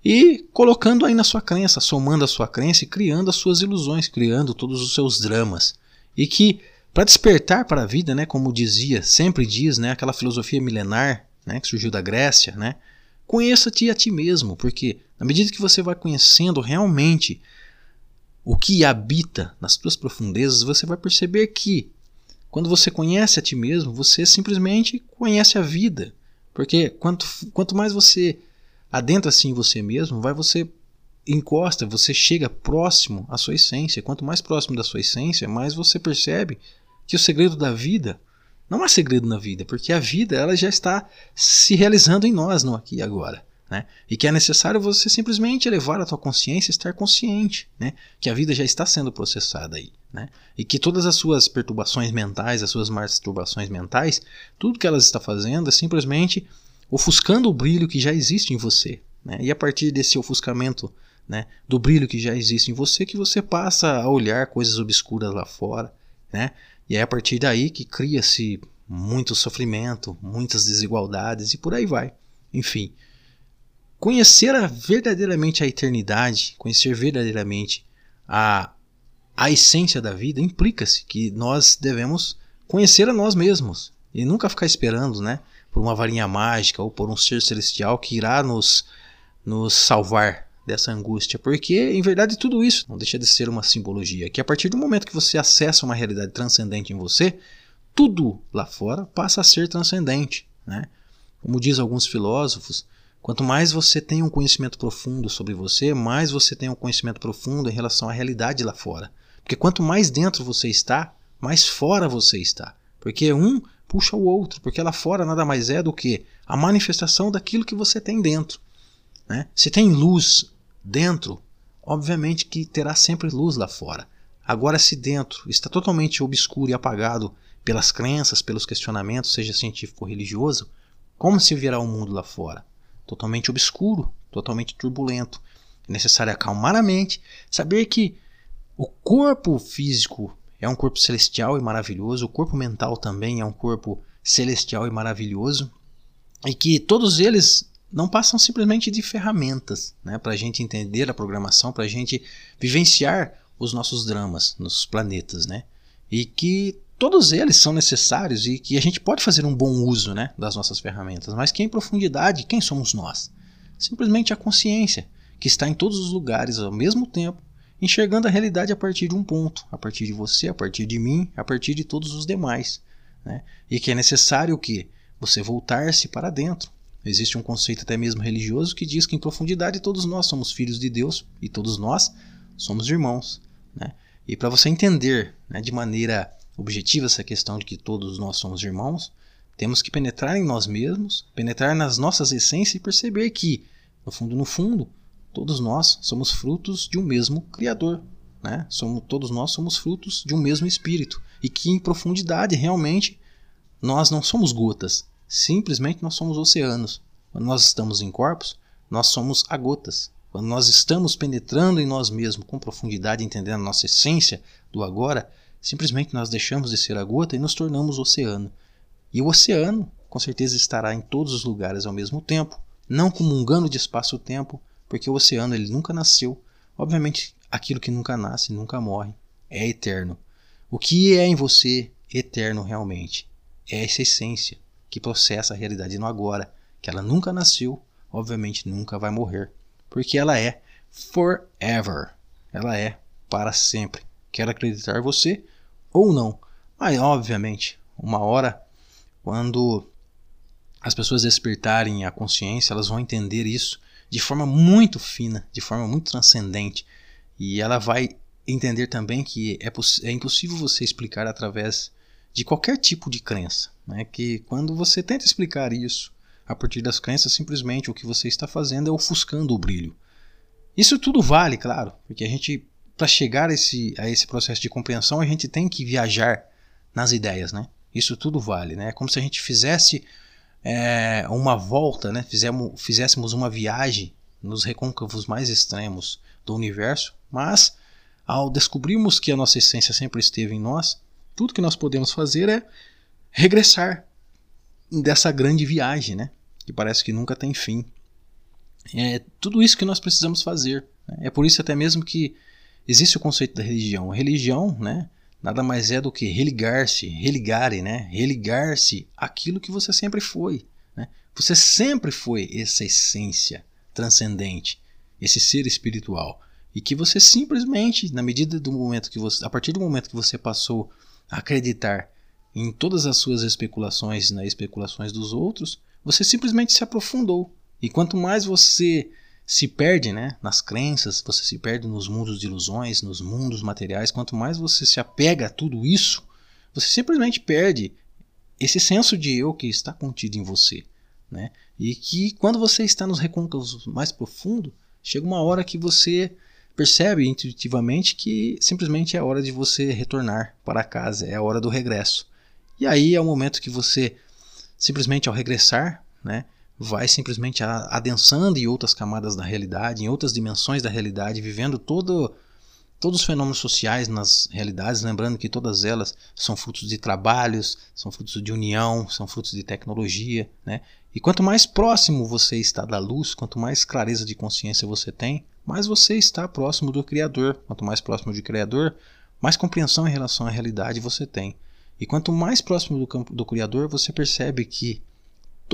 e colocando aí na sua crença, somando a sua crença e criando as suas ilusões, criando todos os seus dramas. E que para despertar para a vida, né, como dizia, sempre diz, né, aquela filosofia milenar, né, que surgiu da Grécia, né, Conheça-te a ti mesmo, porque na medida que você vai conhecendo realmente o que habita nas tuas profundezas, você vai perceber que quando você conhece a ti mesmo, você simplesmente conhece a vida. Porque quanto, quanto mais você adentra-se em você mesmo, vai você encosta, você chega próximo à sua essência. Quanto mais próximo da sua essência, mais você percebe que o segredo da vida não há segredo na vida, porque a vida ela já está se realizando em nós, não aqui e agora. Né? E que é necessário você simplesmente elevar a tua consciência, estar consciente, né? que a vida já está sendo processada aí, né? e que todas as suas perturbações mentais, as suas masturbações mentais, tudo que elas está fazendo é simplesmente ofuscando o brilho que já existe em você, né? e a partir desse ofuscamento né, do brilho que já existe em você, que você passa a olhar coisas obscuras lá fora, né? E é a partir daí que cria-se muito sofrimento, muitas desigualdades e por aí vai. Enfim, conhecer verdadeiramente a eternidade, conhecer verdadeiramente a, a essência da vida, implica-se que nós devemos conhecer a nós mesmos e nunca ficar esperando, né, por uma varinha mágica ou por um ser celestial que irá nos, nos salvar dessa angústia, porque em verdade tudo isso não deixa de ser uma simbologia, que a partir do momento que você acessa uma realidade transcendente em você, tudo lá fora passa a ser transcendente, né? Como diz alguns filósofos, quanto mais você tem um conhecimento profundo sobre você, mais você tem um conhecimento profundo em relação à realidade lá fora. Porque quanto mais dentro você está, mais fora você está. Porque um puxa o outro, porque lá fora nada mais é do que a manifestação daquilo que você tem dentro. Né? Se tem luz Dentro, obviamente que terá sempre luz lá fora. Agora, se dentro está totalmente obscuro e apagado pelas crenças, pelos questionamentos, seja científico ou religioso, como se verá o mundo lá fora? Totalmente obscuro, totalmente turbulento. É necessário acalmar a mente, saber que o corpo físico é um corpo celestial e maravilhoso, o corpo mental também é um corpo celestial e maravilhoso, e que todos eles não passam simplesmente de ferramentas né, para a gente entender a programação, para a gente vivenciar os nossos dramas nos planetas. Né? E que todos eles são necessários e que a gente pode fazer um bom uso né, das nossas ferramentas, mas que em profundidade, quem somos nós? Simplesmente a consciência, que está em todos os lugares ao mesmo tempo, enxergando a realidade a partir de um ponto, a partir de você, a partir de mim, a partir de todos os demais. Né? E que é necessário o quê? Você voltar-se para dentro. Existe um conceito até mesmo religioso que diz que em profundidade todos nós somos filhos de Deus e todos nós somos irmãos. Né? E para você entender né, de maneira objetiva essa questão de que todos nós somos irmãos, temos que penetrar em nós mesmos, penetrar nas nossas essências e perceber que, no fundo, no fundo, todos nós somos frutos de um mesmo Criador. Né? Somos, todos nós somos frutos de um mesmo Espírito. E que em profundidade, realmente, nós não somos gotas, simplesmente nós somos oceanos. Quando nós estamos em corpos, nós somos a gotas. Quando nós estamos penetrando em nós mesmos com profundidade, entendendo a nossa essência do agora, simplesmente nós deixamos de ser a gota e nos tornamos oceano. E o oceano, com certeza, estará em todos os lugares ao mesmo tempo, não comungando de espaço-tempo, porque o oceano ele nunca nasceu. Obviamente, aquilo que nunca nasce nunca morre, é eterno. O que é em você eterno realmente? É essa essência que processa a realidade no agora, que ela nunca nasceu, obviamente nunca vai morrer porque ela é forever. Ela é para sempre. Quer acreditar você ou não. Mas, obviamente, uma hora, quando as pessoas despertarem a consciência, elas vão entender isso de forma muito fina, de forma muito transcendente. E ela vai entender também que é, é impossível você explicar através de qualquer tipo de crença. Né? Que quando você tenta explicar isso a partir das crenças, simplesmente o que você está fazendo é ofuscando o brilho. Isso tudo vale, claro, porque a gente, para chegar a esse, a esse processo de compreensão, a gente tem que viajar nas ideias, né? Isso tudo vale, né? É como se a gente fizesse é, uma volta, né? Fizemos, fizéssemos uma viagem nos recôncavos mais extremos do universo, mas ao descobrirmos que a nossa essência sempre esteve em nós, tudo que nós podemos fazer é regressar dessa grande viagem, né? Que parece que nunca tem fim. É tudo isso que nós precisamos fazer. Né? É por isso até mesmo que existe o conceito da religião. A religião, né? Nada mais é do que religar-se, religare, né? Religar-se aquilo que você sempre foi. Né? Você sempre foi essa essência transcendente, esse ser espiritual. E que você simplesmente, na medida do momento que você, a partir do momento que você passou a acreditar em todas as suas especulações nas especulações dos outros, você simplesmente se aprofundou. E quanto mais você se perde né, nas crenças, você se perde nos mundos de ilusões, nos mundos materiais, quanto mais você se apega a tudo isso, você simplesmente perde esse senso de eu que está contido em você. Né? E que quando você está nos recôncavos mais profundos, chega uma hora que você percebe intuitivamente que simplesmente é hora de você retornar para casa, é a hora do regresso. E aí é o momento que você simplesmente ao regressar, né, vai simplesmente adensando em outras camadas da realidade, em outras dimensões da realidade, vivendo todo, todos os fenômenos sociais nas realidades, lembrando que todas elas são frutos de trabalhos, são frutos de união, são frutos de tecnologia, né? E quanto mais próximo você está da luz, quanto mais clareza de consciência você tem, mais você está próximo do Criador. Quanto mais próximo do Criador, mais compreensão em relação à realidade você tem. E quanto mais próximo do campo do Criador, você percebe que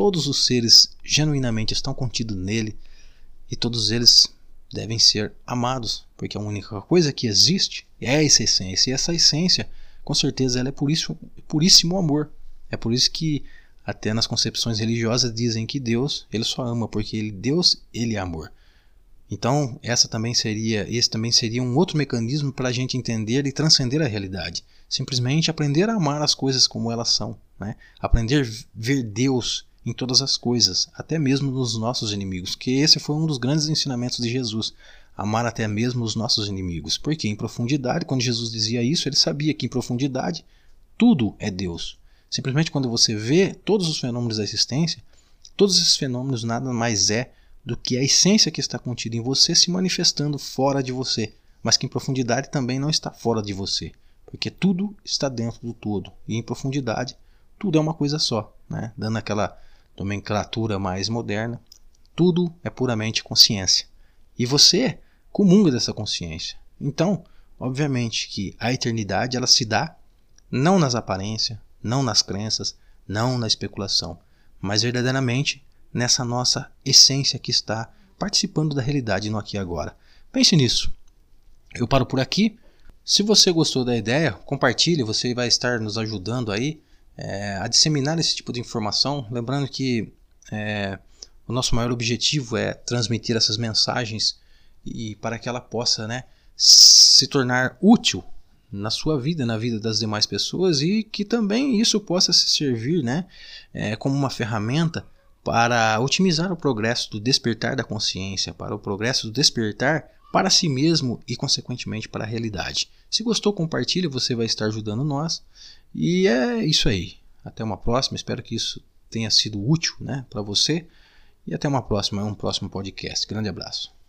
todos os seres genuinamente estão contidos nele e todos eles devem ser amados, porque a única coisa que existe é essa essência, e essa essência, com certeza, ela é puríssimo, puríssimo amor. É por isso que até nas concepções religiosas dizem que Deus, ele só ama porque ele Deus, ele é amor. Então, essa também seria, esse também seria um outro mecanismo para a gente entender e transcender a realidade. Simplesmente aprender a amar as coisas como elas são, né? Aprender a ver Deus em todas as coisas, até mesmo nos nossos inimigos, que esse foi um dos grandes ensinamentos de Jesus, amar até mesmo os nossos inimigos. Porque em profundidade, quando Jesus dizia isso, ele sabia que em profundidade tudo é Deus. Simplesmente quando você vê todos os fenômenos da existência, todos esses fenômenos nada mais é do que a essência que está contida em você se manifestando fora de você, mas que em profundidade também não está fora de você, porque tudo está dentro do todo e em profundidade tudo é uma coisa só, né? dando aquela nomenclatura mais moderna, tudo é puramente consciência. E você comunga dessa consciência. Então, obviamente que a eternidade ela se dá não nas aparências, não nas crenças, não na especulação, mas verdadeiramente nessa nossa essência que está participando da realidade no aqui e agora. Pense nisso. Eu paro por aqui. Se você gostou da ideia, compartilhe, você vai estar nos ajudando aí é, a disseminar esse tipo de informação. Lembrando que é, o nosso maior objetivo é transmitir essas mensagens e para que ela possa né, se tornar útil na sua vida, na vida das demais pessoas e que também isso possa se servir né, é, como uma ferramenta para otimizar o progresso do despertar da consciência, para o progresso do despertar para si mesmo e, consequentemente, para a realidade. Se gostou, compartilhe, você vai estar ajudando nós. E é isso aí. Até uma próxima. Espero que isso tenha sido útil né, para você. E até uma próxima, um próximo podcast. Grande abraço.